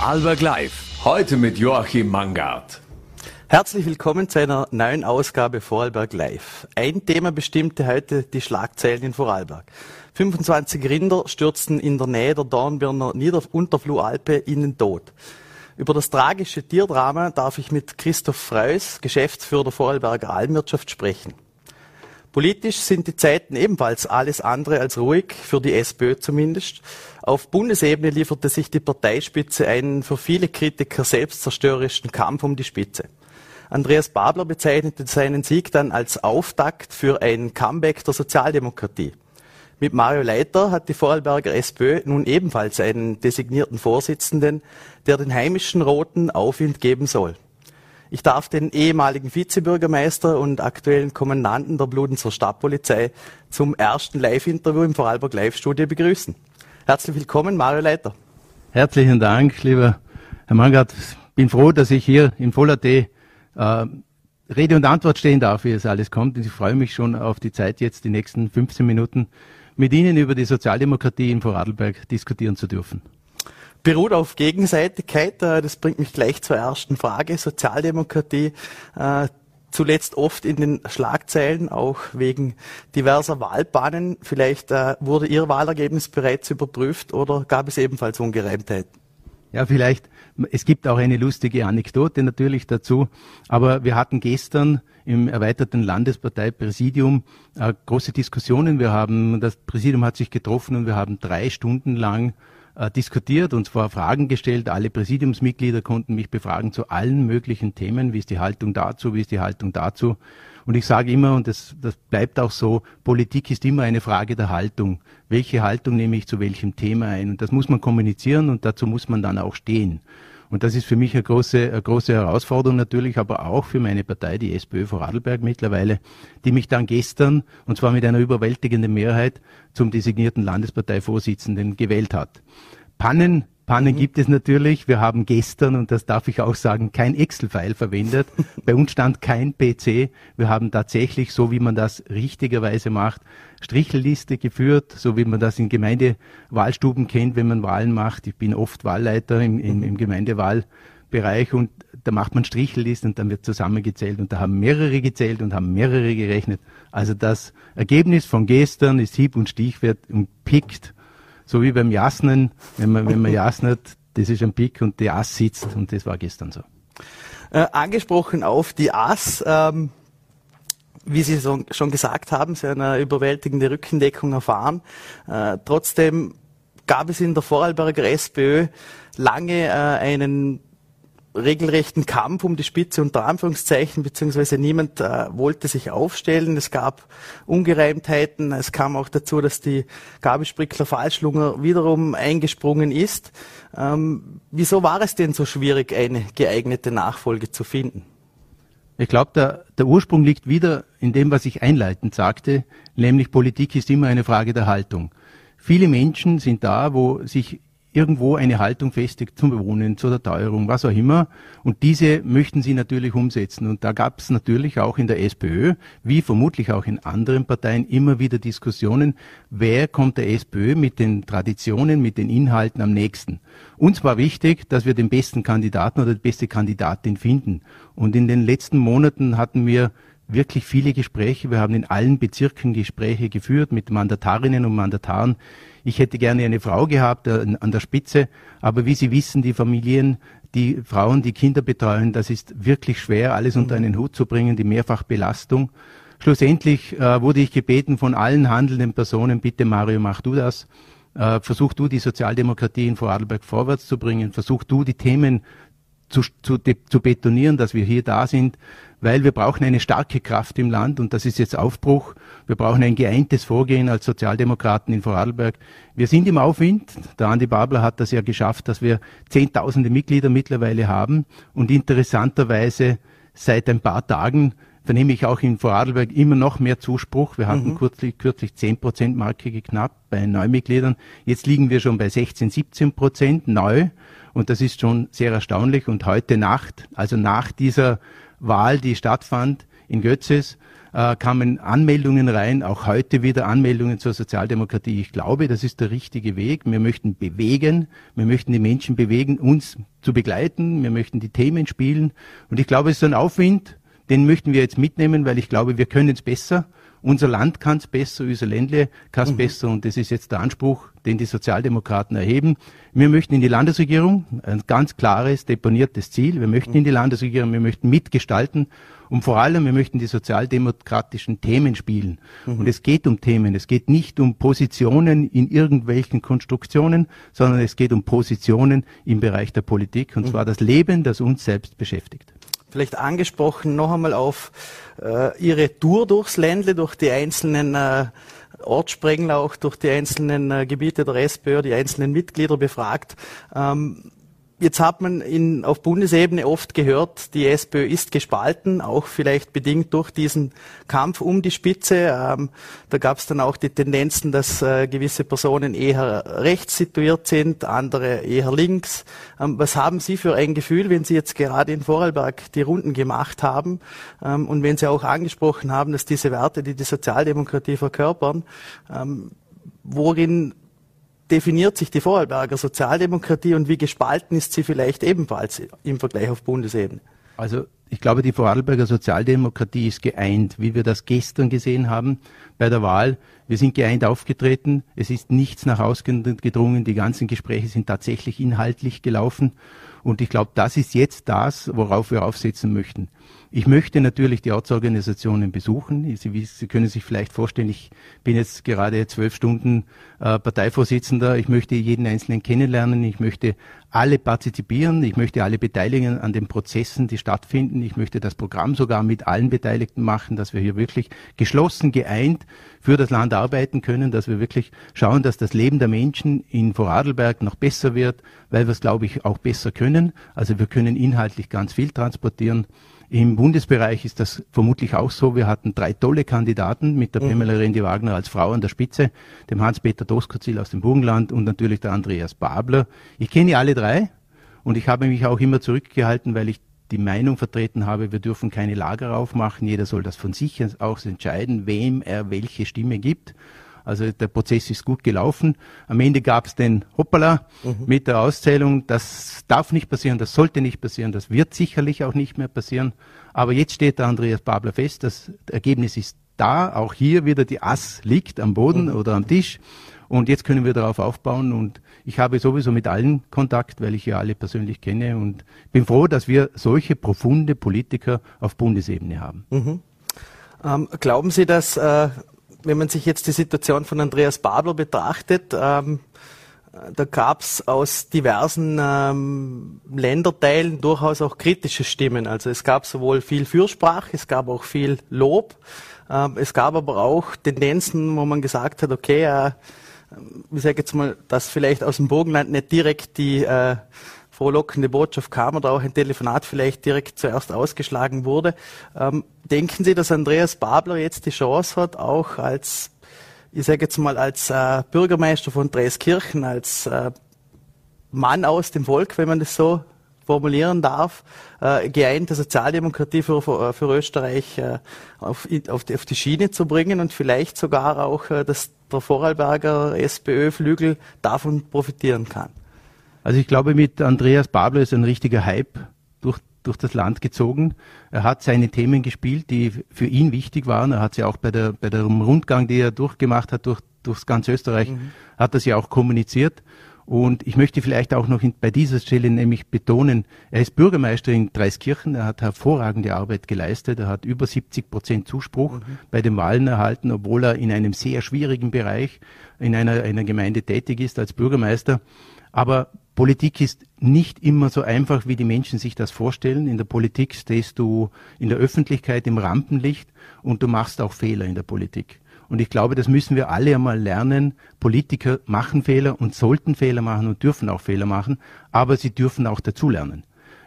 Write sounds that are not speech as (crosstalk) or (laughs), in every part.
Alberg Live, heute mit Joachim Mangard. Herzlich willkommen zu einer neuen Ausgabe Vorarlberg Live. Ein Thema bestimmte heute die Schlagzeilen in Vorarlberg. 25 Rinder stürzten in der Nähe der Dornbirner Niederunterflualpe in den Tod. Über das tragische Tierdrama darf ich mit Christoph Freus, Geschäftsführer der Vorarlberger Almwirtschaft, sprechen. Politisch sind die Zeiten ebenfalls alles andere als ruhig, für die SPÖ zumindest. Auf Bundesebene lieferte sich die Parteispitze einen für viele Kritiker selbstzerstörerischen Kampf um die Spitze. Andreas Babler bezeichnete seinen Sieg dann als Auftakt für ein Comeback der Sozialdemokratie. Mit Mario Leiter hat die Vorarlberger SPÖ nun ebenfalls einen designierten Vorsitzenden, der den heimischen Roten Aufwind geben soll. Ich darf den ehemaligen Vizebürgermeister und aktuellen Kommandanten der Bludenzer Stadtpolizei zum ersten Live-Interview im Vorarlberg Live-Studio begrüßen. Herzlich willkommen, Mario Leiter. Herzlichen Dank, lieber Herr Mangard. Bin froh, dass ich hier im Voller T äh, Rede und Antwort stehen darf, wie es alles kommt. Und ich freue mich schon auf die Zeit jetzt, die nächsten 15 Minuten mit Ihnen über die Sozialdemokratie in Vorarlberg diskutieren zu dürfen beruht auf Gegenseitigkeit. Äh, das bringt mich gleich zur ersten Frage. Sozialdemokratie äh, zuletzt oft in den Schlagzeilen, auch wegen diverser Wahlbahnen. Vielleicht äh, wurde Ihr Wahlergebnis bereits überprüft oder gab es ebenfalls Ungereimtheiten? Ja, vielleicht. Es gibt auch eine lustige Anekdote natürlich dazu. Aber wir hatten gestern im erweiterten Landesparteipräsidium äh, große Diskussionen. Wir haben, das Präsidium hat sich getroffen und wir haben drei Stunden lang äh, diskutiert und zwar Fragen gestellt. Alle Präsidiumsmitglieder konnten mich befragen zu allen möglichen Themen. Wie ist die Haltung dazu? Wie ist die Haltung dazu? Und ich sage immer, und das, das bleibt auch so, Politik ist immer eine Frage der Haltung. Welche Haltung nehme ich zu welchem Thema ein? Und das muss man kommunizieren und dazu muss man dann auch stehen. Und das ist für mich eine große, eine große Herausforderung natürlich, aber auch für meine Partei, die SPÖ Vorarlberg mittlerweile, die mich dann gestern, und zwar mit einer überwältigenden Mehrheit, zum designierten Landesparteivorsitzenden gewählt hat. Pannen Pannen mhm. gibt es natürlich. Wir haben gestern, und das darf ich auch sagen, kein Excel-File verwendet. (laughs) Bei uns stand kein PC. Wir haben tatsächlich, so wie man das richtigerweise macht, Strichelliste geführt, so wie man das in Gemeindewahlstuben kennt, wenn man Wahlen macht. Ich bin oft Wahlleiter im, im, im Gemeindewahlbereich und da macht man Strichellisten und dann wird zusammengezählt und da haben mehrere gezählt und haben mehrere gerechnet. Also das Ergebnis von gestern ist hieb- und stichwert und pickt so wie beim Jasnen, wenn man, wenn man jasnet, das ist ein Pick und die Ass sitzt und das war gestern so. Äh, angesprochen auf die Ass, ähm, wie Sie so, schon gesagt haben, Sie haben eine überwältigende Rückendeckung erfahren. Äh, trotzdem gab es in der Vorarlberger SPÖ lange äh, einen regelrechten Kampf um die Spitze unter Anführungszeichen, beziehungsweise niemand äh, wollte sich aufstellen. Es gab Ungereimtheiten. Es kam auch dazu, dass die Gabi Sprickler-Falschlunger wiederum eingesprungen ist. Ähm, wieso war es denn so schwierig, eine geeignete Nachfolge zu finden? Ich glaube, der, der Ursprung liegt wieder in dem, was ich einleitend sagte, nämlich Politik ist immer eine Frage der Haltung. Viele Menschen sind da, wo sich irgendwo eine Haltung festigt zum Wohnen, zu der Teuerung, was auch immer. Und diese möchten sie natürlich umsetzen. Und da gab es natürlich auch in der SPÖ, wie vermutlich auch in anderen Parteien, immer wieder Diskussionen, wer kommt der SPÖ mit den Traditionen, mit den Inhalten am nächsten. Uns war wichtig, dass wir den besten Kandidaten oder die beste Kandidatin finden. Und in den letzten Monaten hatten wir wirklich viele Gespräche. Wir haben in allen Bezirken Gespräche geführt mit Mandatarinnen und Mandataren. Ich hätte gerne eine Frau gehabt äh, an der Spitze, aber wie Sie wissen, die Familien, die Frauen, die Kinder betreuen, das ist wirklich schwer, alles unter einen Hut zu bringen, die Mehrfachbelastung. Schlussendlich äh, wurde ich gebeten von allen handelnden Personen, bitte Mario, mach du das. Äh, versuch du die Sozialdemokratie in Vorarlberg vorwärts zu bringen. Versuch du die Themen zu, zu, zu betonieren, dass wir hier da sind weil wir brauchen eine starke Kraft im Land und das ist jetzt Aufbruch. Wir brauchen ein geeintes Vorgehen als Sozialdemokraten in Vorarlberg. Wir sind im Aufwind. Der Andi Babler hat das ja geschafft, dass wir zehntausende Mitglieder mittlerweile haben und interessanterweise seit ein paar Tagen vernehme ich auch in Vorarlberg immer noch mehr Zuspruch. Wir hatten mhm. kürzlich, kürzlich 10 Prozent Marke geknappt bei Neumitgliedern. Jetzt liegen wir schon bei 16, 17 Prozent neu. Und das ist schon sehr erstaunlich. Und heute Nacht, also nach dieser Wahl, die stattfand in Götzes, äh, kamen Anmeldungen rein, auch heute wieder Anmeldungen zur Sozialdemokratie. Ich glaube, das ist der richtige Weg. Wir möchten bewegen, wir möchten die Menschen bewegen, uns zu begleiten, wir möchten die Themen spielen. Und ich glaube, es ist ein Aufwind, den möchten wir jetzt mitnehmen, weil ich glaube, wir können es besser. Unser Land kann es besser, unser Ländle kann es mhm. besser und das ist jetzt der Anspruch, den die Sozialdemokraten erheben. Wir möchten in die Landesregierung, ein ganz klares, deponiertes Ziel. Wir möchten in die Landesregierung, wir möchten mitgestalten und vor allem, wir möchten die sozialdemokratischen Themen spielen. Mhm. Und es geht um Themen, es geht nicht um Positionen in irgendwelchen Konstruktionen, sondern es geht um Positionen im Bereich der Politik und mhm. zwar das Leben, das uns selbst beschäftigt vielleicht angesprochen, noch einmal auf äh, Ihre Tour durchs Ländle, durch die einzelnen äh, Ortssprengler, auch durch die einzelnen äh, Gebiete der SPÖ, die einzelnen Mitglieder befragt. Ähm, Jetzt hat man in, auf Bundesebene oft gehört, die SPÖ ist gespalten, auch vielleicht bedingt durch diesen Kampf um die Spitze. Ähm, da gab es dann auch die Tendenzen, dass äh, gewisse Personen eher rechts situiert sind, andere eher links. Ähm, was haben Sie für ein Gefühl, wenn Sie jetzt gerade in Vorarlberg die Runden gemacht haben ähm, und wenn Sie auch angesprochen haben, dass diese Werte, die die Sozialdemokratie verkörpern, ähm, worin definiert sich die Vorarlberger Sozialdemokratie und wie gespalten ist sie vielleicht ebenfalls im Vergleich auf Bundesebene? Also ich glaube, die Vorarlberger Sozialdemokratie ist geeint, wie wir das gestern gesehen haben bei der Wahl. Wir sind geeint aufgetreten. Es ist nichts nach außen gedrungen. Die ganzen Gespräche sind tatsächlich inhaltlich gelaufen. Und ich glaube, das ist jetzt das, worauf wir aufsetzen möchten. Ich möchte natürlich die Ortsorganisationen besuchen. Sie, Sie, können sich vielleicht vorstellen, ich bin jetzt gerade zwölf Stunden äh, Parteivorsitzender. Ich möchte jeden Einzelnen kennenlernen. Ich möchte alle partizipieren. Ich möchte alle beteiligen an den Prozessen, die stattfinden. Ich möchte das Programm sogar mit allen Beteiligten machen, dass wir hier wirklich geschlossen, geeint für das Land arbeiten können, dass wir wirklich schauen, dass das Leben der Menschen in Vorarlberg noch besser wird, weil wir es, glaube ich, auch besser können. Also wir können inhaltlich ganz viel transportieren. Im Bundesbereich ist das vermutlich auch so. Wir hatten drei tolle Kandidaten mit der mhm. Pamela Rendi Wagner als Frau an der Spitze, dem Hans-Peter Doskozil aus dem Burgenland und natürlich der Andreas Babler. Ich kenne alle drei und ich habe mich auch immer zurückgehalten, weil ich die Meinung vertreten habe, wir dürfen keine Lager aufmachen, jeder soll das von sich aus entscheiden, wem er welche Stimme gibt. Also der Prozess ist gut gelaufen. Am Ende gab es den Hoppala mhm. mit der Auszählung. Das darf nicht passieren, das sollte nicht passieren, das wird sicherlich auch nicht mehr passieren. Aber jetzt steht der Andreas Babler fest, das Ergebnis ist da. Auch hier wieder die Ass liegt am Boden mhm. oder am Tisch. Und jetzt können wir darauf aufbauen. Und ich habe sowieso mit allen Kontakt, weil ich ja alle persönlich kenne. Und bin froh, dass wir solche profunde Politiker auf Bundesebene haben. Mhm. Ähm, glauben Sie, dass äh, wenn man sich jetzt die Situation von Andreas Babler betrachtet, ähm, da gab es aus diversen ähm, Länderteilen durchaus auch kritische Stimmen. Also es gab sowohl viel Fürsprache, es gab auch viel Lob. Ähm, es gab aber auch Tendenzen, wo man gesagt hat, okay, äh, ich sage jetzt mal, dass vielleicht aus dem Burgenland nicht direkt die äh, frohlockende Botschaft kam oder auch ein Telefonat vielleicht direkt zuerst ausgeschlagen wurde. Ähm, denken Sie, dass Andreas Babler jetzt die Chance hat, auch als, ich sage jetzt mal, als äh, Bürgermeister von Dreiskirchen, als äh, Mann aus dem Volk, wenn man das so formulieren darf, äh, geeinte Sozialdemokratie für, für, für Österreich äh, auf, auf, die, auf, die, Schiene zu bringen und vielleicht sogar auch, äh, dass der Vorarlberger SPÖ-Flügel davon profitieren kann. Also ich glaube, mit Andreas Babler ist ein richtiger Hype durch, durch das Land gezogen. Er hat seine Themen gespielt, die für ihn wichtig waren. Er hat sie auch bei der, bei dem Rundgang, den er durchgemacht hat, durch, durchs ganz Österreich, mhm. hat er sie auch kommuniziert. Und ich möchte vielleicht auch noch in, bei dieser Stelle nämlich betonen, er ist Bürgermeister in Dreiskirchen, er hat hervorragende Arbeit geleistet, er hat über 70 Prozent Zuspruch mhm. bei den Wahlen erhalten, obwohl er in einem sehr schwierigen Bereich in einer, einer Gemeinde tätig ist als Bürgermeister. Aber Politik ist nicht immer so einfach, wie die Menschen sich das vorstellen. In der Politik stehst du in der Öffentlichkeit im Rampenlicht und du machst auch Fehler in der Politik. Und ich glaube, das müssen wir alle einmal lernen. Politiker machen Fehler und sollten Fehler machen und dürfen auch Fehler machen, aber sie dürfen auch dazulernen.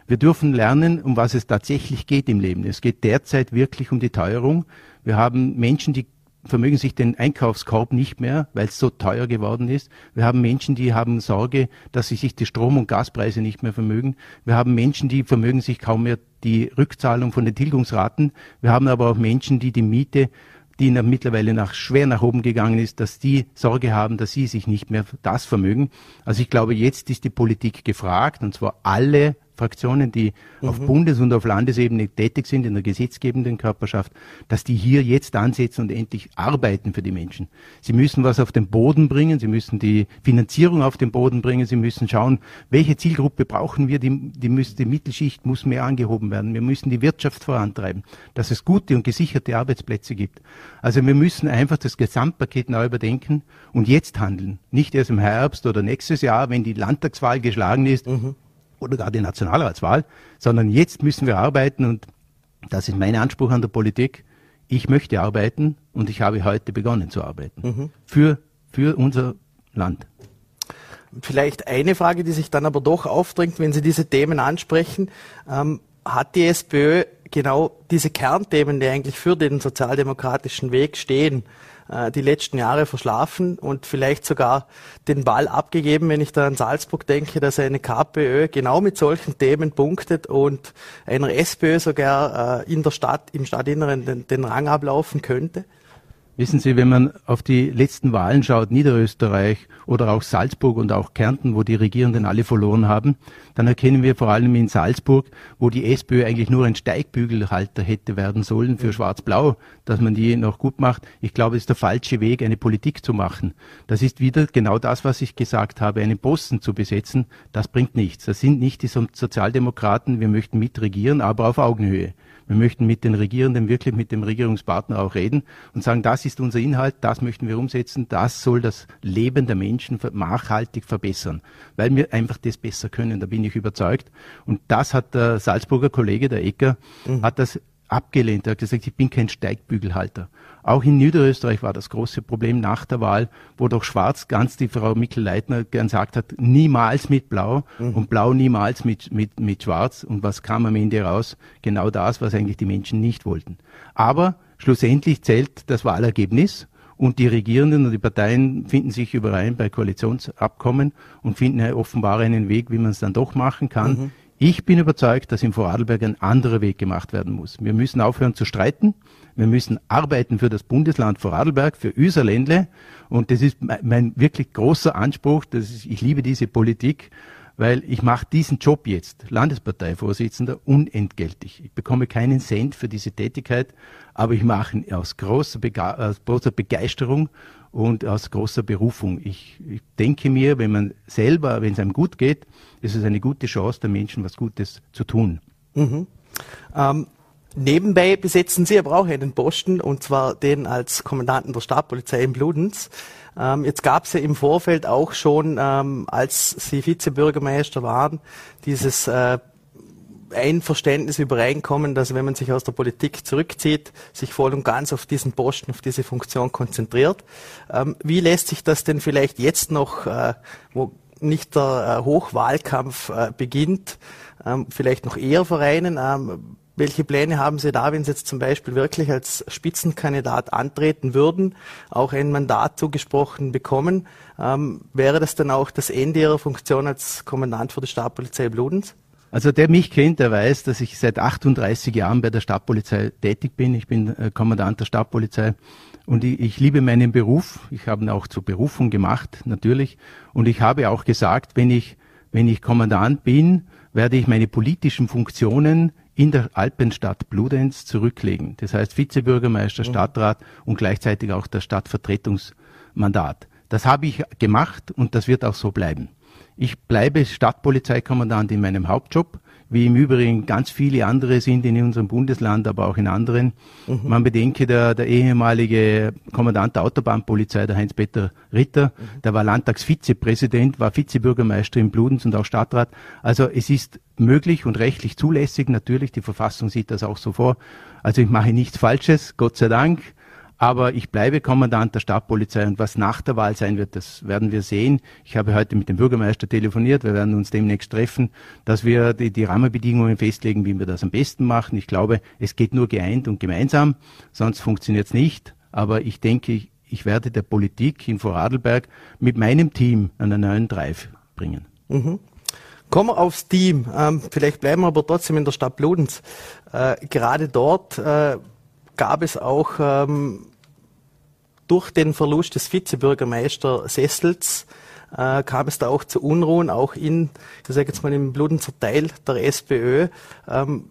Wir dürfen lernen, um was es tatsächlich geht im Leben. Es geht derzeit wirklich um die Teuerung. Wir haben Menschen, die vermögen sich den Einkaufskorb nicht mehr, weil es so teuer geworden ist. Wir haben Menschen, die haben Sorge, dass sie sich die Strom- und Gaspreise nicht mehr vermögen. Wir haben Menschen, die vermögen sich kaum mehr die Rückzahlung von den Tilgungsraten. Wir haben aber auch Menschen, die die Miete die mittlerweile nach, schwer nach oben gegangen ist, dass die Sorge haben, dass sie sich nicht mehr das vermögen. Also ich glaube, jetzt ist die Politik gefragt, und zwar alle Fraktionen, die mhm. auf Bundes- und auf Landesebene tätig sind in der gesetzgebenden Körperschaft, dass die hier jetzt ansetzen und endlich arbeiten für die Menschen. Sie müssen was auf den Boden bringen, sie müssen die Finanzierung auf den Boden bringen, sie müssen schauen, welche Zielgruppe brauchen wir, die, die, müssen, die Mittelschicht muss mehr angehoben werden, wir müssen die Wirtschaft vorantreiben, dass es gute und gesicherte Arbeitsplätze gibt. Also wir müssen einfach das Gesamtpaket neu überdenken und jetzt handeln. Nicht erst im Herbst oder nächstes Jahr, wenn die Landtagswahl geschlagen ist, mhm oder gar die Nationalratswahl, sondern jetzt müssen wir arbeiten und das ist mein Anspruch an der Politik. Ich möchte arbeiten und ich habe heute begonnen zu arbeiten. Mhm. Für, für unser Land. Vielleicht eine Frage, die sich dann aber doch aufdrängt, wenn Sie diese Themen ansprechen. Ähm, hat die SPÖ genau diese Kernthemen, die eigentlich für den sozialdemokratischen Weg stehen, die letzten Jahre verschlafen und vielleicht sogar den Ball abgegeben, wenn ich da an Salzburg denke, dass eine KPÖ genau mit solchen Themen punktet und einer SPÖ sogar äh, in der Stadt, im Stadtinneren den, den Rang ablaufen könnte? Wissen Sie, wenn man auf die letzten Wahlen schaut, Niederösterreich oder auch Salzburg und auch Kärnten, wo die Regierenden alle verloren haben, dann erkennen wir vor allem in Salzburg, wo die SPÖ eigentlich nur ein Steigbügelhalter hätte werden sollen für Schwarz-Blau, dass man die noch gut macht. Ich glaube, es ist der falsche Weg, eine Politik zu machen. Das ist wieder genau das, was ich gesagt habe, einen Posten zu besetzen. Das bringt nichts. Das sind nicht die Sozialdemokraten. Wir möchten mitregieren, aber auf Augenhöhe. Wir möchten mit den Regierenden wirklich mit dem Regierungspartner auch reden und sagen, das ist unser Inhalt, das möchten wir umsetzen, das soll das Leben der Menschen nachhaltig verbessern, weil wir einfach das besser können, da bin ich überzeugt. Und das hat der Salzburger Kollege, der Ecker, mhm. hat das abgelehnt. Er hat gesagt, ich bin kein Steigbügelhalter. Auch in Niederösterreich war das große Problem nach der Wahl, wo doch Schwarz ganz die Frau Mikl-Leitner gern gesagt hat, niemals mit Blau mhm. und Blau niemals mit, mit, mit Schwarz. Und was kam am Ende raus? Genau das, was eigentlich die Menschen nicht wollten. Aber schlussendlich zählt das Wahlergebnis und die Regierenden und die Parteien finden sich überein bei Koalitionsabkommen und finden offenbar einen Weg, wie man es dann doch machen kann. Mhm. Ich bin überzeugt, dass im Vorarlberg ein anderer Weg gemacht werden muss. Wir müssen aufhören zu streiten. Wir müssen arbeiten für das Bundesland Vorarlberg, für Üserländle. Und das ist mein wirklich großer Anspruch. Das ist, ich liebe diese Politik, weil ich mache diesen Job jetzt, Landesparteivorsitzender, unentgeltlich. Ich bekomme keinen Cent für diese Tätigkeit, aber ich mache ihn aus großer, Bega aus großer Begeisterung und aus großer Berufung. Ich, ich denke mir, wenn man selber, wenn es einem gut geht, ist es eine gute Chance, den Menschen was Gutes zu tun. Mhm. Ähm, nebenbei besetzen Sie aber auch einen Posten, und zwar den als Kommandanten der Stadtpolizei in Bludenz. Ähm, jetzt gab es ja im Vorfeld auch schon, ähm, als Sie Vizebürgermeister waren, dieses äh, Einverständnis übereinkommen, dass wenn man sich aus der Politik zurückzieht, sich voll und ganz auf diesen Posten, auf diese Funktion konzentriert. Ähm, wie lässt sich das denn vielleicht jetzt noch, äh, wo nicht der äh, Hochwahlkampf äh, beginnt, ähm, vielleicht noch eher vereinen? Ähm, welche Pläne haben Sie da, wenn Sie jetzt zum Beispiel wirklich als Spitzenkandidat antreten würden, auch ein Mandat zugesprochen bekommen? Ähm, wäre das dann auch das Ende Ihrer Funktion als Kommandant für die Stadtpolizei Bludens? Also der mich kennt, der weiß, dass ich seit 38 Jahren bei der Stadtpolizei tätig bin. Ich bin äh, Kommandant der Stadtpolizei und ich, ich, liebe meinen Beruf. Ich habe ihn auch zur Berufung gemacht, natürlich. Und ich habe auch gesagt, wenn ich, wenn ich Kommandant bin, werde ich meine politischen Funktionen in der Alpenstadt Bludenz zurücklegen. Das heißt Vizebürgermeister, Stadtrat und gleichzeitig auch das Stadtvertretungsmandat. Das habe ich gemacht und das wird auch so bleiben. Ich bleibe Stadtpolizeikommandant in meinem Hauptjob, wie im Übrigen ganz viele andere sind in unserem Bundesland, aber auch in anderen. Mhm. Man bedenke, der, der ehemalige Kommandant der Autobahnpolizei, der Heinz-Peter Ritter, mhm. der war Landtagsvizepräsident, war Vizebürgermeister in Bludenz und auch Stadtrat. Also es ist möglich und rechtlich zulässig, natürlich, die Verfassung sieht das auch so vor. Also ich mache nichts Falsches, Gott sei Dank. Aber ich bleibe Kommandant der Stadtpolizei und was nach der Wahl sein wird, das werden wir sehen. Ich habe heute mit dem Bürgermeister telefoniert. Wir werden uns demnächst treffen, dass wir die, die Rahmenbedingungen festlegen, wie wir das am besten machen. Ich glaube, es geht nur geeint und gemeinsam, sonst funktioniert es nicht. Aber ich denke, ich, ich werde der Politik in Vorarlberg mit meinem Team einen neuen Drive bringen. Mhm. Kommen wir aufs Team. Ähm, vielleicht bleiben wir aber trotzdem in der Stadt Bludenz. Äh, gerade dort äh, gab es auch ähm, durch den Verlust des Vizebürgermeister Sessels äh, kam es da auch zu Unruhen, auch in, ich sage jetzt mal im Bludenzer Teil der SPÖ. Ähm,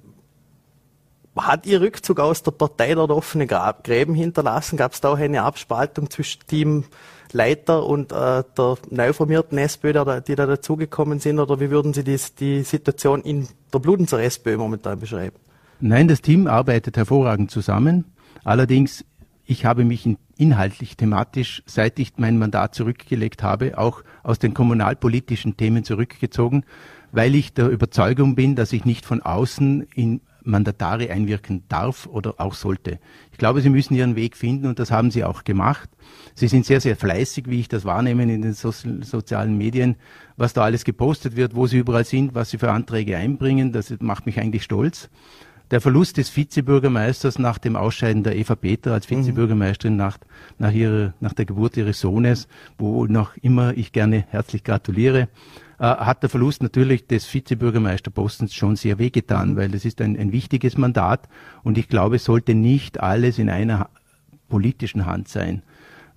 hat Ihr Rückzug aus der Partei dort offene Gräben hinterlassen? Gab es da auch eine Abspaltung zwischen Teamleiter und äh, der neu formierten SPÖ, die da dazugekommen sind? Oder wie würden Sie die, die Situation in der Bludenzer SPÖ momentan beschreiben? Nein, das Team arbeitet hervorragend zusammen. Allerdings, ich habe mich inhaltlich, thematisch, seit ich mein Mandat zurückgelegt habe, auch aus den kommunalpolitischen Themen zurückgezogen, weil ich der Überzeugung bin, dass ich nicht von außen in Mandatare einwirken darf oder auch sollte. Ich glaube, Sie müssen Ihren Weg finden und das haben Sie auch gemacht. Sie sind sehr, sehr fleißig, wie ich das wahrnehme in den so sozialen Medien, was da alles gepostet wird, wo Sie überall sind, was Sie für Anträge einbringen. Das macht mich eigentlich stolz. Der Verlust des Vizebürgermeisters nach dem Ausscheiden der Eva Peter als mhm. Vizebürgermeisterin nach, nach, ihrer, nach der Geburt ihres Sohnes, wo noch immer ich gerne herzlich gratuliere, äh, hat der Verlust natürlich des Vizebürgermeisterpostens schon sehr wehgetan, weil es ist ein, ein wichtiges Mandat und ich glaube, es sollte nicht alles in einer politischen Hand sein.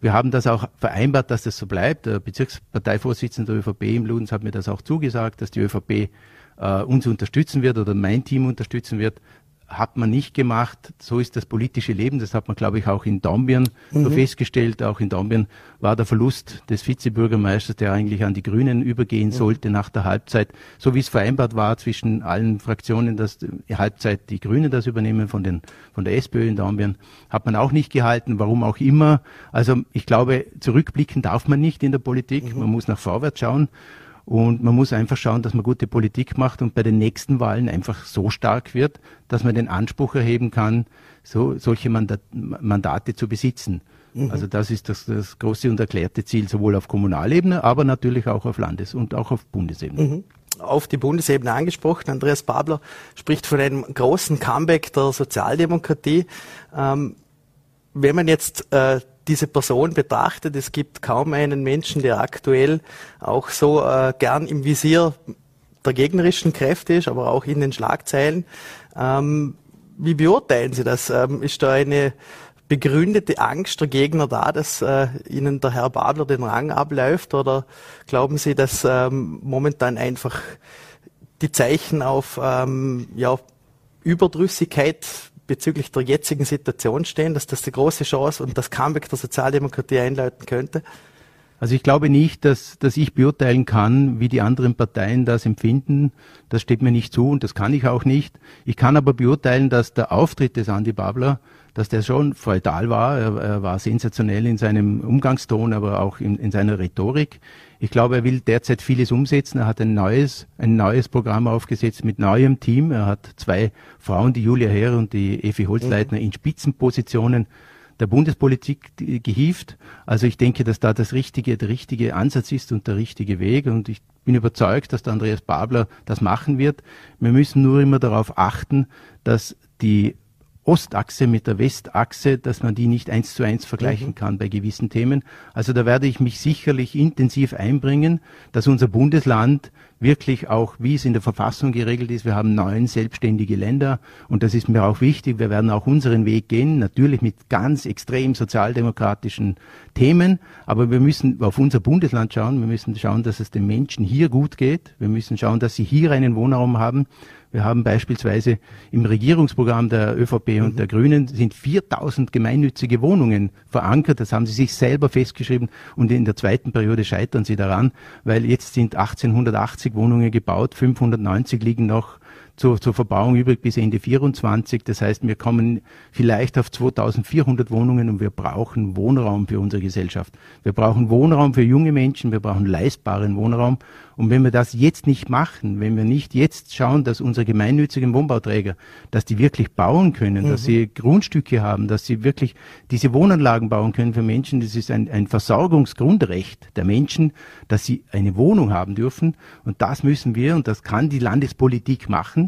Wir haben das auch vereinbart, dass das so bleibt. Der Bezirksparteivorsitzende der ÖVP im Ludens hat mir das auch zugesagt, dass die ÖVP äh, uns unterstützen wird oder mein Team unterstützen wird hat man nicht gemacht. So ist das politische Leben. Das hat man, glaube ich, auch in Dornbirn mhm. so festgestellt. Auch in Dornbirn war der Verlust des Vizebürgermeisters, der eigentlich an die Grünen übergehen mhm. sollte nach der Halbzeit, so wie es vereinbart war zwischen allen Fraktionen, dass die Halbzeit die Grünen das übernehmen von den, von der SPÖ in Dornbirn, hat man auch nicht gehalten. Warum auch immer. Also, ich glaube, zurückblicken darf man nicht in der Politik. Mhm. Man muss nach vorwärts schauen. Und man muss einfach schauen, dass man gute Politik macht und bei den nächsten Wahlen einfach so stark wird, dass man den Anspruch erheben kann, so, solche Mandat, Mandate zu besitzen. Mhm. Also das ist das, das große und erklärte Ziel, sowohl auf Kommunalebene, aber natürlich auch auf Landes- und auch auf Bundesebene. Mhm auf die Bundesebene angesprochen. Andreas Babler spricht von einem großen Comeback der Sozialdemokratie. Ähm, wenn man jetzt äh, diese Person betrachtet, es gibt kaum einen Menschen, der aktuell auch so äh, gern im Visier der gegnerischen Kräfte ist, aber auch in den Schlagzeilen. Ähm, wie beurteilen Sie das? Ähm, ist da eine begründete Angst der Gegner da, dass äh, Ihnen der Herr Babler den Rang abläuft? Oder glauben Sie, dass ähm, momentan einfach die Zeichen auf ähm, ja, Überdrüssigkeit bezüglich der jetzigen Situation stehen, dass das die große Chance und das Comeback der Sozialdemokratie einleiten könnte? Also ich glaube nicht, dass, dass ich beurteilen kann, wie die anderen Parteien das empfinden. Das steht mir nicht zu und das kann ich auch nicht. Ich kann aber beurteilen, dass der Auftritt des Andi Babler, dass der schon feudal war. Er, er war sensationell in seinem Umgangston, aber auch in, in seiner Rhetorik. Ich glaube, er will derzeit vieles umsetzen. Er hat ein neues, ein neues Programm aufgesetzt mit neuem Team. Er hat zwei Frauen, die Julia Heer und die Evi Holzleitner, mhm. in Spitzenpositionen der Bundespolitik gehievt. Also ich denke, dass da das richtige, der richtige Ansatz ist und der richtige Weg. Und ich bin überzeugt, dass der Andreas Babler das machen wird. Wir müssen nur immer darauf achten, dass die Ostachse mit der Westachse, dass man die nicht eins zu eins vergleichen mhm. kann bei gewissen Themen. Also da werde ich mich sicherlich intensiv einbringen, dass unser Bundesland wirklich auch, wie es in der Verfassung geregelt ist, wir haben neun selbstständige Länder und das ist mir auch wichtig. Wir werden auch unseren Weg gehen, natürlich mit ganz extrem sozialdemokratischen Themen, aber wir müssen auf unser Bundesland schauen. Wir müssen schauen, dass es den Menschen hier gut geht. Wir müssen schauen, dass sie hier einen Wohnraum haben. Wir haben beispielsweise im Regierungsprogramm der ÖVP und mhm. der Grünen sind 4000 gemeinnützige Wohnungen verankert. Das haben sie sich selber festgeschrieben und in der zweiten Periode scheitern sie daran, weil jetzt sind 1880 Wohnungen gebaut, 590 liegen noch zur, zur Verbauung übrig bis Ende 24. Das heißt, wir kommen vielleicht auf 2400 Wohnungen und wir brauchen Wohnraum für unsere Gesellschaft. Wir brauchen Wohnraum für junge Menschen, wir brauchen leistbaren Wohnraum. Und wenn wir das jetzt nicht machen, wenn wir nicht jetzt schauen, dass unsere gemeinnützigen Wohnbauträger, dass die wirklich bauen können, mhm. dass sie Grundstücke haben, dass sie wirklich diese Wohnanlagen bauen können für Menschen, das ist ein, ein Versorgungsgrundrecht der Menschen, dass sie eine Wohnung haben dürfen. Und das müssen wir, und das kann die Landespolitik machen,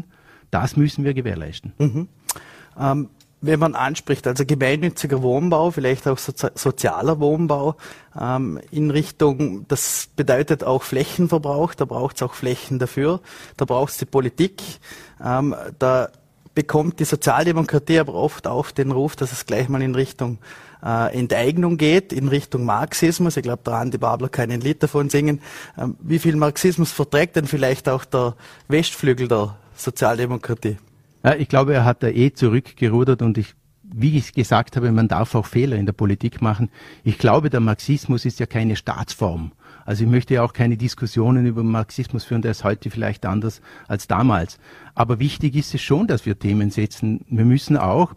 das müssen wir gewährleisten. Mhm. Ähm, wenn man anspricht, also gemeinnütziger Wohnbau, vielleicht auch sozi sozialer Wohnbau ähm, in Richtung, das bedeutet auch Flächenverbrauch, da braucht es auch Flächen dafür, da braucht es die Politik, ähm, da bekommt die Sozialdemokratie aber oft auch den Ruf, dass es gleich mal in Richtung äh, Enteignung geht, in Richtung Marxismus. Ich glaube, der Andi Babler kann ein Lied davon singen. Ähm, wie viel Marxismus verträgt denn vielleicht auch der Westflügel der Sozialdemokratie? Ja, ich glaube, er hat da eh zurückgerudert und ich wie ich gesagt habe, man darf auch Fehler in der Politik machen. Ich glaube, der Marxismus ist ja keine Staatsform. Also ich möchte ja auch keine Diskussionen über Marxismus führen, der ist heute vielleicht anders als damals. Aber wichtig ist es schon, dass wir Themen setzen. Wir müssen auch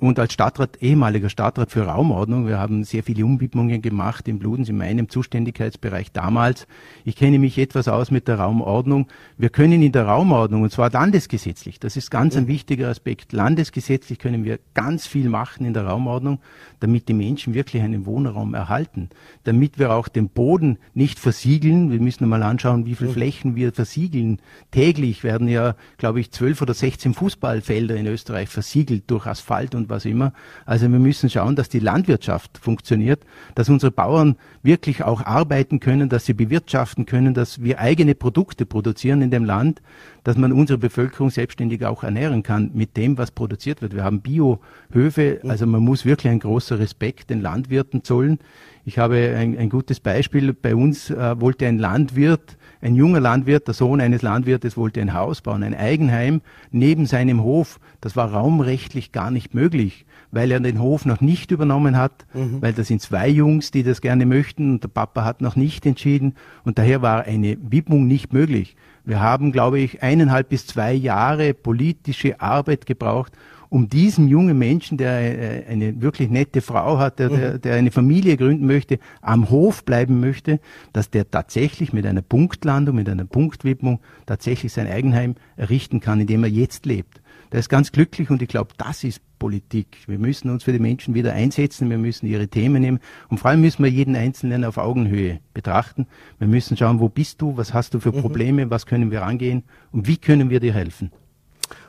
und als Stadtrat, ehemaliger Stadtrat für Raumordnung, wir haben sehr viele Umwidmungen gemacht in Bludens, in meinem Zuständigkeitsbereich damals. Ich kenne mich etwas aus mit der Raumordnung. Wir können in der Raumordnung, und zwar landesgesetzlich, das ist ganz ein wichtiger Aspekt, landesgesetzlich können wir ganz viel machen in der Raumordnung, damit die Menschen wirklich einen Wohnraum erhalten, damit wir auch den Boden nicht versiegeln. Wir müssen mal anschauen, wie viele Flächen wir versiegeln. Täglich werden ja, glaube ich, zwölf oder sechzehn Fußballfelder in Österreich versiegelt durch Asphalt und was immer. Also wir müssen schauen, dass die Landwirtschaft funktioniert, dass unsere Bauern wirklich auch arbeiten können, dass sie bewirtschaften können, dass wir eigene Produkte produzieren in dem Land, dass man unsere Bevölkerung selbstständig auch ernähren kann mit dem, was produziert wird. Wir haben Biohöfe, also man muss wirklich ein großer Respekt den Landwirten zollen. Ich habe ein, ein gutes Beispiel. Bei uns äh, wollte ein Landwirt ein junger Landwirt, der Sohn eines Landwirtes, wollte ein Haus bauen, ein Eigenheim neben seinem Hof. Das war raumrechtlich gar nicht möglich, weil er den Hof noch nicht übernommen hat, mhm. weil da sind zwei Jungs, die das gerne möchten und der Papa hat noch nicht entschieden und daher war eine Widmung nicht möglich. Wir haben, glaube ich, eineinhalb bis zwei Jahre politische Arbeit gebraucht, um diesem jungen Menschen, der äh, eine wirklich nette Frau hat, der, der, mhm. der eine Familie gründen möchte, am Hof bleiben möchte, dass der tatsächlich mit einer Punktlandung, mit einer Punktwidmung tatsächlich sein Eigenheim errichten kann, in dem er jetzt lebt. Der ist ganz glücklich und ich glaube, das ist Politik. Wir müssen uns für die Menschen wieder einsetzen, wir müssen ihre Themen nehmen und vor allem müssen wir jeden Einzelnen auf Augenhöhe betrachten. Wir müssen schauen, wo bist du, was hast du für mhm. Probleme, was können wir angehen und wie können wir dir helfen.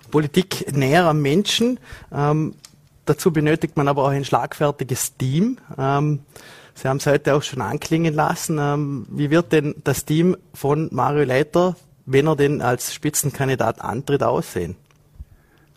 Politik näher am Menschen. Ähm, dazu benötigt man aber auch ein schlagfertiges Team. Ähm, Sie haben es heute auch schon anklingen lassen. Ähm, wie wird denn das Team von Mario Leiter, wenn er denn als Spitzenkandidat antritt, aussehen?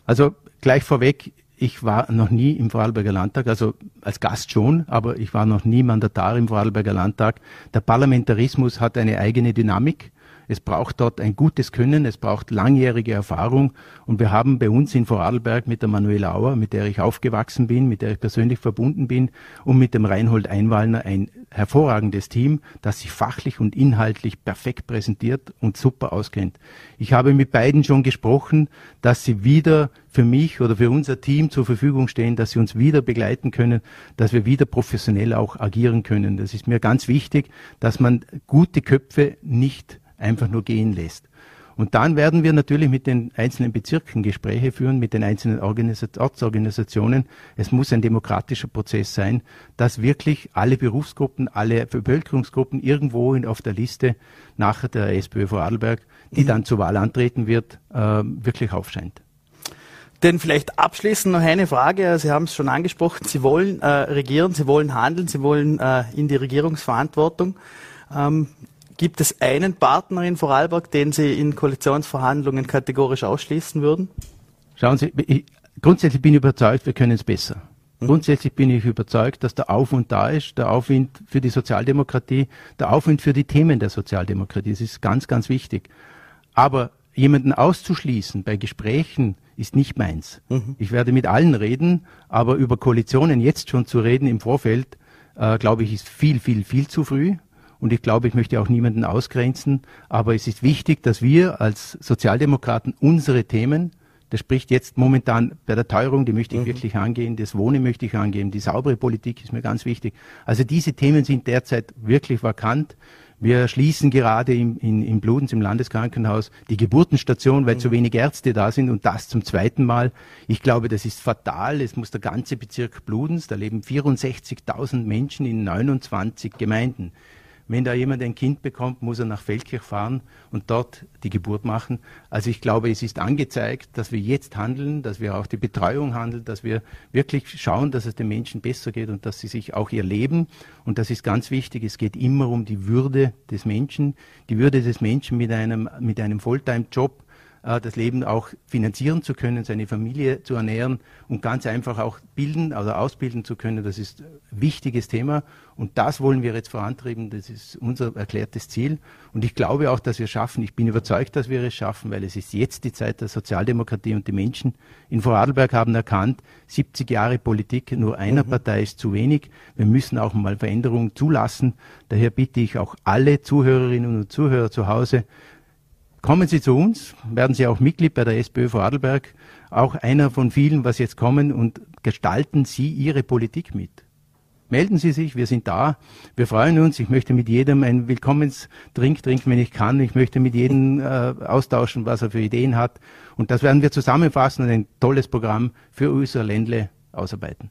Also gleich vorweg, ich war noch nie im Vorarlberger Landtag, also als Gast schon, aber ich war noch nie Mandatar im Vorarlberger Landtag. Der Parlamentarismus hat eine eigene Dynamik. Es braucht dort ein gutes Können, es braucht langjährige Erfahrung. Und wir haben bei uns in Vorarlberg mit der Manuela Auer, mit der ich aufgewachsen bin, mit der ich persönlich verbunden bin, und mit dem Reinhold Einwallner ein hervorragendes Team, das sich fachlich und inhaltlich perfekt präsentiert und super auskennt. Ich habe mit beiden schon gesprochen, dass sie wieder für mich oder für unser Team zur Verfügung stehen, dass sie uns wieder begleiten können, dass wir wieder professionell auch agieren können. Das ist mir ganz wichtig, dass man gute Köpfe nicht einfach nur gehen lässt. Und dann werden wir natürlich mit den einzelnen Bezirken Gespräche führen, mit den einzelnen Organisat Ortsorganisationen. Es muss ein demokratischer Prozess sein, dass wirklich alle Berufsgruppen, alle Bevölkerungsgruppen irgendwo in, auf der Liste nach der SPÖ Vorarlberg, die mhm. dann zur Wahl antreten wird, äh, wirklich aufscheint. Denn vielleicht abschließend noch eine Frage. Sie haben es schon angesprochen. Sie wollen äh, regieren, Sie wollen handeln, Sie wollen äh, in die Regierungsverantwortung. Ähm, Gibt es einen Partner in Vorarlberg, den Sie in Koalitionsverhandlungen kategorisch ausschließen würden? Schauen Sie, ich, grundsätzlich bin ich überzeugt, wir können es besser. Mhm. Grundsätzlich bin ich überzeugt, dass der Aufwind da ist, der Aufwind für die Sozialdemokratie, der Aufwind für die Themen der Sozialdemokratie. Das ist ganz, ganz wichtig. Aber jemanden auszuschließen bei Gesprächen ist nicht meins. Mhm. Ich werde mit allen reden, aber über Koalitionen jetzt schon zu reden im Vorfeld, äh, glaube ich, ist viel, viel, viel zu früh. Und ich glaube, ich möchte auch niemanden ausgrenzen. Aber es ist wichtig, dass wir als Sozialdemokraten unsere Themen, das spricht jetzt momentan bei der Teuerung, die möchte ich mhm. wirklich angehen, das Wohnen möchte ich angehen, die saubere Politik ist mir ganz wichtig. Also diese Themen sind derzeit wirklich vakant. Wir schließen gerade im, in, in Bludens im Landeskrankenhaus die Geburtenstation, weil mhm. zu wenig Ärzte da sind und das zum zweiten Mal. Ich glaube, das ist fatal. Es muss der ganze Bezirk Bludens, da leben 64.000 Menschen in 29 Gemeinden. Wenn da jemand ein Kind bekommt, muss er nach Feldkirch fahren und dort die Geburt machen. Also ich glaube, es ist angezeigt, dass wir jetzt handeln, dass wir auch die Betreuung handeln, dass wir wirklich schauen, dass es den Menschen besser geht und dass sie sich auch ihr Leben, und das ist ganz wichtig, es geht immer um die Würde des Menschen, die Würde des Menschen mit einem, mit einem Fulltime-Job, das Leben auch finanzieren zu können, seine Familie zu ernähren und ganz einfach auch bilden oder ausbilden zu können. Das ist ein wichtiges Thema und das wollen wir jetzt vorantreiben. Das ist unser erklärtes Ziel. Und ich glaube auch, dass wir es schaffen. Ich bin überzeugt, dass wir es schaffen, weil es ist jetzt die Zeit der Sozialdemokratie und die Menschen in Vorarlberg haben erkannt, 70 Jahre Politik nur einer mhm. Partei ist zu wenig. Wir müssen auch mal Veränderungen zulassen. Daher bitte ich auch alle Zuhörerinnen und Zuhörer zu Hause, Kommen Sie zu uns, werden Sie auch Mitglied bei der SPÖ Vorarlberg, auch einer von vielen, was jetzt kommen und gestalten Sie Ihre Politik mit. Melden Sie sich, wir sind da, wir freuen uns. Ich möchte mit jedem einen Willkommensdrink trinken, wenn ich kann. Ich möchte mit jedem äh, austauschen, was er für Ideen hat. Und das werden wir zusammenfassen und ein tolles Programm für unser Ländle ausarbeiten.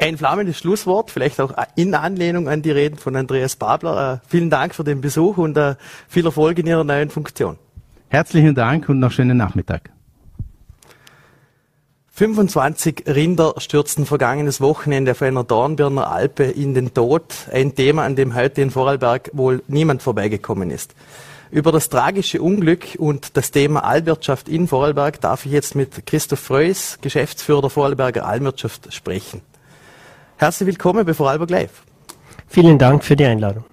Ein flammendes Schlusswort, vielleicht auch in Anlehnung an die Reden von Andreas Babler. Äh, vielen Dank für den Besuch und äh, viel Erfolg in Ihrer neuen Funktion. Herzlichen Dank und noch schönen Nachmittag. 25 Rinder stürzten vergangenes Wochenende auf einer Dornbirner Alpe in den Tod. Ein Thema, an dem heute in Vorarlberg wohl niemand vorbeigekommen ist. Über das tragische Unglück und das Thema Alwirtschaft in Vorarlberg darf ich jetzt mit Christoph Freuss, Geschäftsführer der Vorarlberger Almwirtschaft, sprechen. Herzlich willkommen bei Vorarlberg Live. Vielen Dank für die Einladung.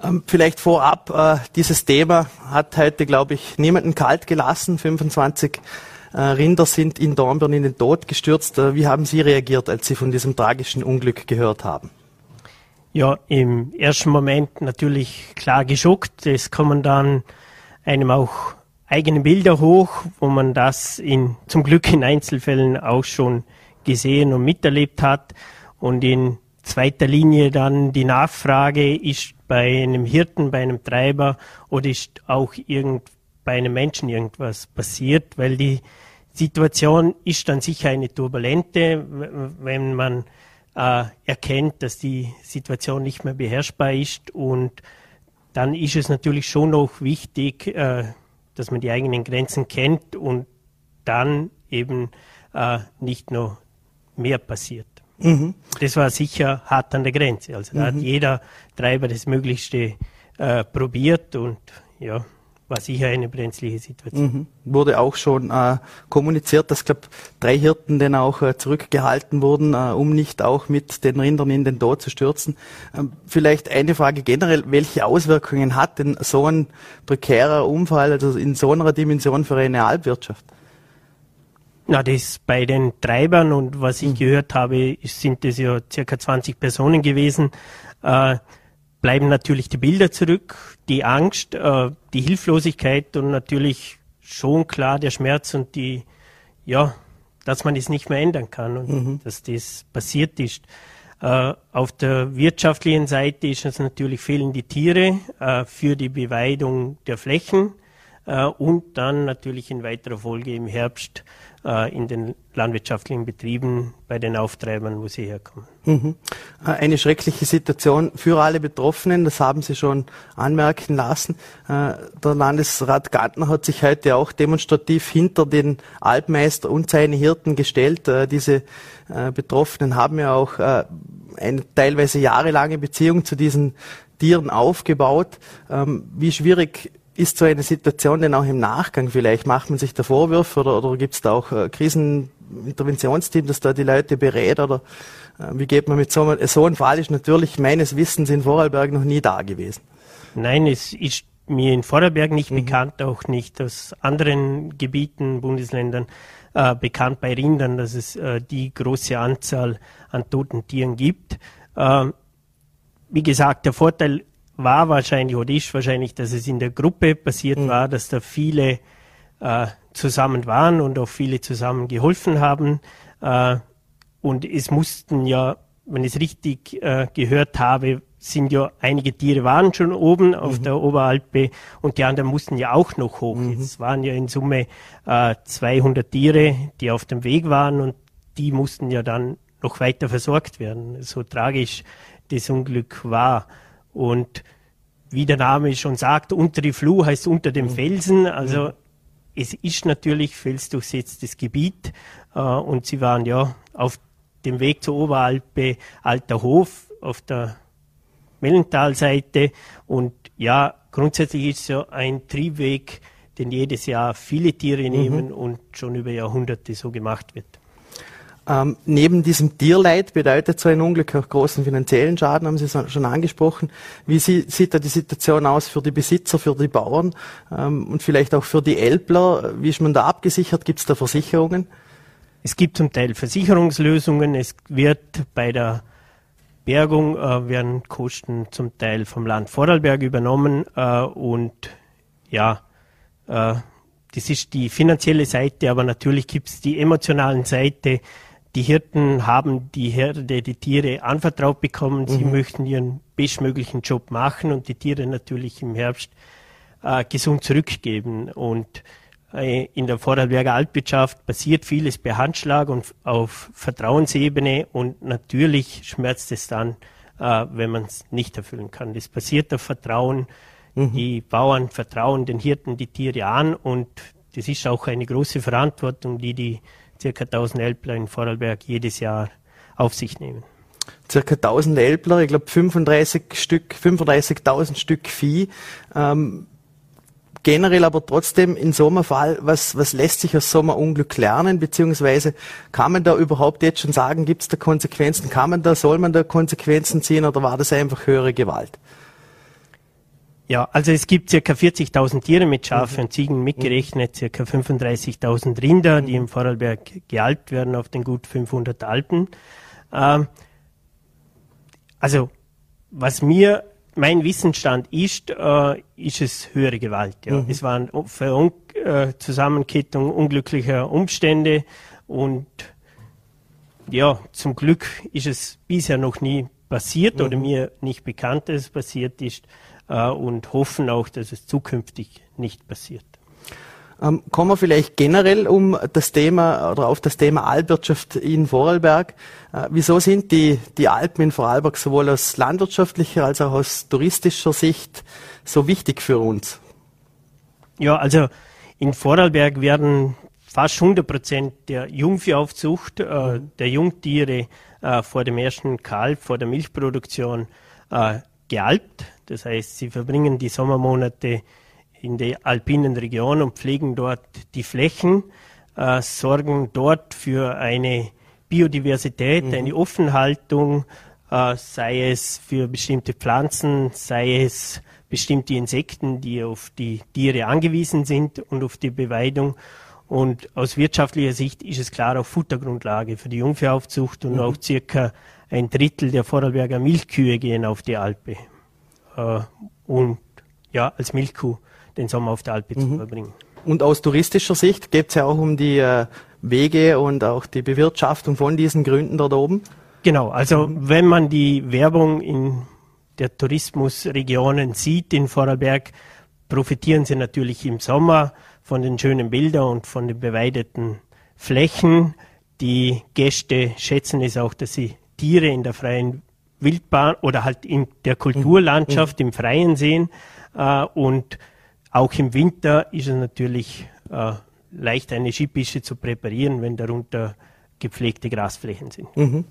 Ähm, vielleicht vorab, äh, dieses Thema hat heute, glaube ich, niemanden kalt gelassen. 25 äh, Rinder sind in Dornbirn in den Tod gestürzt. Äh, wie haben Sie reagiert, als Sie von diesem tragischen Unglück gehört haben? Ja, im ersten Moment natürlich klar geschockt. Es kommen dann einem auch eigene Bilder hoch, wo man das in, zum Glück in Einzelfällen auch schon gesehen und miterlebt hat. Und in zweiter Linie dann die Nachfrage, ist bei einem Hirten, bei einem Treiber oder ist auch irgend, bei einem Menschen irgendwas passiert, weil die Situation ist dann sicher eine turbulente, wenn man äh, erkennt, dass die Situation nicht mehr beherrschbar ist und dann ist es natürlich schon noch wichtig, äh, dass man die eigenen Grenzen kennt und dann eben äh, nicht noch mehr passiert. Mhm. Das war sicher hart an der Grenze. Also da mhm. hat jeder Treiber das Möglichste äh, probiert und ja, war sicher eine brenzliche Situation. Mhm. Wurde auch schon äh, kommuniziert, dass glaube drei Hirten dann auch äh, zurückgehalten wurden, äh, um nicht auch mit den Rindern in den Tod zu stürzen. Ähm, vielleicht eine Frage generell, welche Auswirkungen hat denn so ein prekärer Unfall, also in so einer Dimension für eine Alpwirtschaft? Na, das bei den Treibern und was ich mhm. gehört habe, sind das ja circa 20 Personen gewesen. Äh, bleiben natürlich die Bilder zurück, die Angst, äh, die Hilflosigkeit und natürlich schon klar der Schmerz und die, ja, dass man es nicht mehr ändern kann und mhm. dass das passiert ist. Äh, auf der wirtschaftlichen Seite ist es natürlich fehlen die Tiere äh, für die Beweidung der Flächen äh, und dann natürlich in weiterer Folge im Herbst in den landwirtschaftlichen Betrieben bei den Auftreibern, wo sie herkommen. Mhm. Äh, eine schreckliche Situation für alle Betroffenen, das haben Sie schon anmerken lassen. Äh, der Landesrat Gantner hat sich heute auch demonstrativ hinter den Altmeister und seine Hirten gestellt. Diese Betroffenen haben ja auch eine teilweise jahrelange Beziehung zu diesen Tieren aufgebaut. Ähm, wie schwierig ist so eine Situation denn auch im Nachgang vielleicht? Macht man sich da Vorwürfe oder, oder gibt es da auch äh, Kriseninterventionsteam, das da die Leute berät oder äh, wie geht man mit so, einem, so ein Fall ist natürlich meines Wissens in Vorarlberg noch nie da gewesen. Nein, es ist mir in Vorarlberg nicht mhm. bekannt, auch nicht aus anderen Gebieten, Bundesländern äh, bekannt bei Rindern, dass es äh, die große Anzahl an toten Tieren gibt. Äh, wie gesagt, der Vorteil war wahrscheinlich oder ist wahrscheinlich, dass es in der Gruppe passiert mhm. war, dass da viele äh, zusammen waren und auch viele zusammen geholfen haben. Äh, und es mussten ja, wenn ich es richtig äh, gehört habe, sind ja einige Tiere waren schon oben auf mhm. der Oberalpe und die anderen mussten ja auch noch hoch. Mhm. Es waren ja in Summe äh, 200 Tiere, die auf dem Weg waren und die mussten ja dann noch weiter versorgt werden. So tragisch das Unglück war. Und wie der Name schon sagt, unter die Fluh heißt unter dem mhm. Felsen. Also mhm. es ist natürlich felsdurchsetztes Gebiet äh, und sie waren ja auf dem Weg zur Oberalpe Alter Hof auf der Mellentalseite und ja, grundsätzlich ist es ja ein Triebweg, den jedes Jahr viele Tiere mhm. nehmen mhm. und schon über Jahrhunderte so gemacht wird. Ähm, neben diesem Tierleid bedeutet so ein Unglück auch großen finanziellen Schaden, haben Sie schon angesprochen. Wie sieht da die Situation aus für die Besitzer, für die Bauern ähm, und vielleicht auch für die Elbler? Wie ist man da abgesichert? Gibt es da Versicherungen? Es gibt zum Teil Versicherungslösungen. Es wird bei der Bergung äh, werden Kosten zum Teil vom Land Vorarlberg übernommen äh, und ja, äh, das ist die finanzielle Seite, aber natürlich gibt es die emotionalen Seite, die Hirten haben die Herde, die Tiere anvertraut bekommen. Sie mhm. möchten ihren bestmöglichen Job machen und die Tiere natürlich im Herbst äh, gesund zurückgeben. Und äh, in der Vorarlberger Altwirtschaft passiert vieles per Handschlag und auf Vertrauensebene und natürlich schmerzt es dann, äh, wenn man es nicht erfüllen kann. Das passiert auf Vertrauen. Mhm. Die Bauern vertrauen den Hirten die Tiere an und das ist auch eine große Verantwortung, die die circa 1000 Elbler in Vorarlberg jedes Jahr auf sich nehmen. Circa 1000 Elbler, ich glaube 35 Stück, 35.000 Stück Vieh. Ähm, generell aber trotzdem in so einem Fall, was, was lässt sich aus so einem Unglück lernen, beziehungsweise kann man da überhaupt jetzt schon sagen, gibt es da Konsequenzen, kann man da, soll man da Konsequenzen ziehen oder war das einfach höhere Gewalt? Ja, also es gibt circa 40.000 Tiere mit Schafe mhm. und Ziegen mitgerechnet, circa 35.000 Rinder, die im Vorarlberg gealbt werden auf den gut 500 Alpen. Ähm, also was mir mein Wissensstand ist, äh, ist es höhere Gewalt. Ja. Mhm. Es waren Ver äh, Zusammenkettung unglücklicher Umstände und ja, zum Glück ist es bisher noch nie passiert mhm. oder mir nicht bekannt, dass es passiert ist äh, und hoffen auch, dass es zukünftig nicht passiert. Ähm, kommen wir vielleicht generell um das Thema oder auf das Thema Alpwirtschaft in Vorarlberg. Äh, wieso sind die, die Alpen in Vorarlberg sowohl aus landwirtschaftlicher als auch aus touristischer Sicht so wichtig für uns? Ja, also in Vorarlberg werden fast 100 Prozent der Jungviehaufzucht, äh, der Jungtiere äh, vor dem ersten Kalb, vor der Milchproduktion äh, gealbt. Das heißt, sie verbringen die Sommermonate in der alpinen Region und pflegen dort die Flächen, äh, sorgen dort für eine Biodiversität, mhm. eine Offenhaltung, äh, sei es für bestimmte Pflanzen, sei es bestimmte Insekten, die auf die Tiere angewiesen sind und auf die Beweidung. Und aus wirtschaftlicher Sicht ist es klar auch Futtergrundlage für die Jungviehhaufzucht und mhm. auch circa ein Drittel der Vorarlberger Milchkühe gehen auf die Alpe äh, und ja, als Milchkuh den Sommer auf der Alpe mhm. zu verbringen. Und aus touristischer Sicht geht es ja auch um die äh, Wege und auch die Bewirtschaftung von diesen Gründen dort oben? Genau, also wenn man die Werbung in der Tourismusregionen sieht in Vorarlberg, profitieren sie natürlich im Sommer von den schönen Bildern und von den beweideten Flächen. Die Gäste schätzen es auch, dass sie Tiere in der freien Wildbahn oder halt in der Kulturlandschaft mhm. im Freien sehen. Äh, und auch im Winter ist es natürlich äh, leicht, eine Skipische zu präparieren, wenn darunter gepflegte Grasflächen sind. Mhm.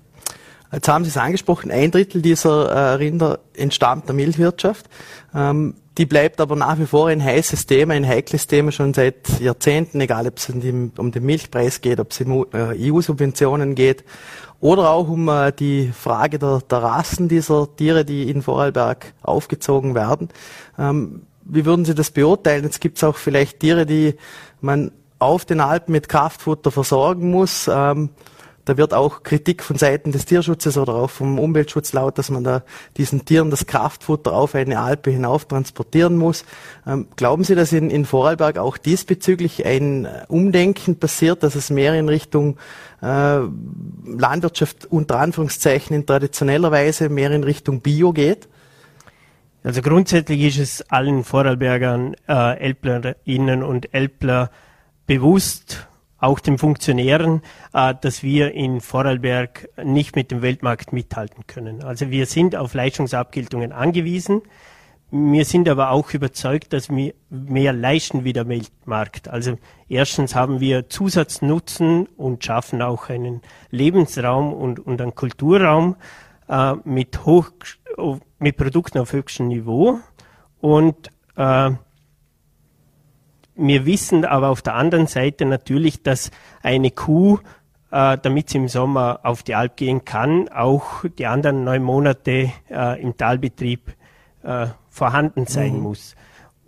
Jetzt haben Sie es angesprochen, ein Drittel dieser äh, Rinder entstammt der Milchwirtschaft. Ähm, die bleibt aber nach wie vor ein heißes Thema, ein heikles Thema schon seit Jahrzehnten, egal ob es um den Milchpreis geht, ob es um äh, EU-Subventionen geht oder auch um äh, die Frage der, der Rassen dieser Tiere, die in Vorarlberg aufgezogen werden. Ähm, wie würden Sie das beurteilen? Jetzt gibt es auch vielleicht Tiere, die man auf den Alpen mit Kraftfutter versorgen muss. Ähm, da wird auch Kritik von Seiten des Tierschutzes oder auch vom Umweltschutz laut, dass man da diesen Tieren das Kraftfutter auf eine Alpe hinauf transportieren muss. Ähm, glauben Sie, dass in, in Vorarlberg auch diesbezüglich ein Umdenken passiert, dass es mehr in Richtung äh, Landwirtschaft unter Anführungszeichen in traditioneller Weise mehr in Richtung Bio geht? Also grundsätzlich ist es allen Vorarlbergern, äh, Elblerinnen und Elbler bewusst, auch den Funktionären, äh, dass wir in Vorarlberg nicht mit dem Weltmarkt mithalten können. Also wir sind auf Leistungsabgeltungen angewiesen. wir sind aber auch überzeugt, dass wir mehr leisten wie der Weltmarkt. Also erstens haben wir Zusatznutzen und schaffen auch einen Lebensraum und, und einen Kulturraum äh, mit, hoch, mit Produkten auf höchstem Niveau. Und äh, wir wissen aber auf der anderen Seite natürlich, dass eine Kuh, äh, damit sie im Sommer auf die Alp gehen kann, auch die anderen neun Monate äh, im Talbetrieb äh, vorhanden sein mhm. muss.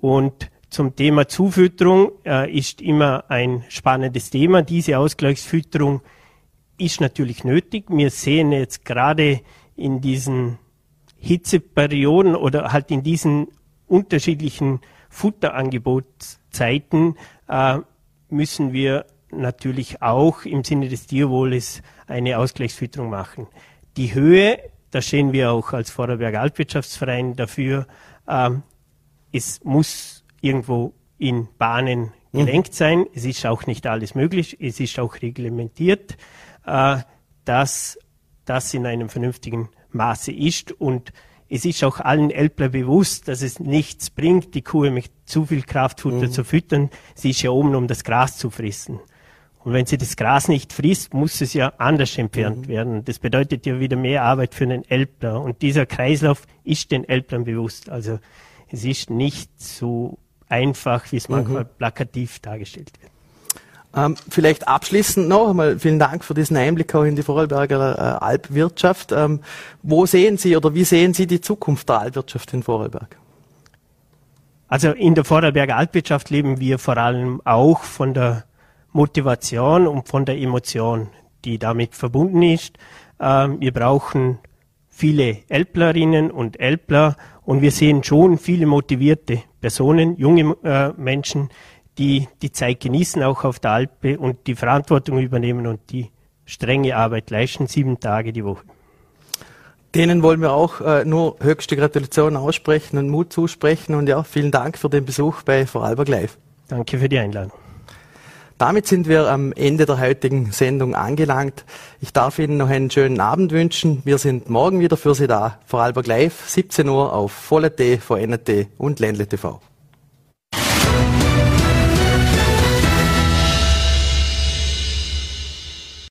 Und zum Thema Zufütterung äh, ist immer ein spannendes Thema. Diese Ausgleichsfütterung ist natürlich nötig. Wir sehen jetzt gerade in diesen Hitzeperioden oder halt in diesen unterschiedlichen Futterangebotszeiten äh, müssen wir natürlich auch im Sinne des Tierwohles eine Ausgleichsfütterung machen. Die Höhe, da stehen wir auch als Vorarlberger Altwirtschaftsverein dafür, äh, es muss irgendwo in Bahnen mhm. gelenkt sein. Es ist auch nicht alles möglich. Es ist auch reglementiert, äh, dass das in einem vernünftigen Maße ist und es ist auch allen Elbler bewusst, dass es nichts bringt, die Kuh mit zu viel Kraftfutter mhm. zu füttern. Sie ist ja oben, um das Gras zu fressen. Und wenn sie das Gras nicht frisst, muss es ja anders entfernt mhm. werden. Das bedeutet ja wieder mehr Arbeit für den Elbler. Und dieser Kreislauf ist den Elblern bewusst. Also es ist nicht so einfach, wie es mhm. manchmal plakativ dargestellt wird. Ähm, vielleicht abschließend noch einmal vielen Dank für diesen Einblick auch in die Vorarlberger äh, Alpwirtschaft. Ähm, wo sehen Sie oder wie sehen Sie die Zukunft der Alpwirtschaft in Vorarlberg? Also in der Vorarlberger Alpwirtschaft leben wir vor allem auch von der Motivation und von der Emotion, die damit verbunden ist. Ähm, wir brauchen viele Elplerinnen und Elpler und wir sehen schon viele motivierte Personen, junge äh, Menschen, die die Zeit genießen, auch auf der Alpe und die Verantwortung übernehmen und die strenge Arbeit leisten, sieben Tage die Woche. Denen wollen wir auch äh, nur höchste Gratulation aussprechen und Mut zusprechen und ja, vielen Dank für den Besuch bei Vorarlberg Live. Danke für die Einladung. Damit sind wir am Ende der heutigen Sendung angelangt. Ich darf Ihnen noch einen schönen Abend wünschen. Wir sind morgen wieder für Sie da. Vorarlberg Live, 17 Uhr auf Volle T, VNT und Ländle TV.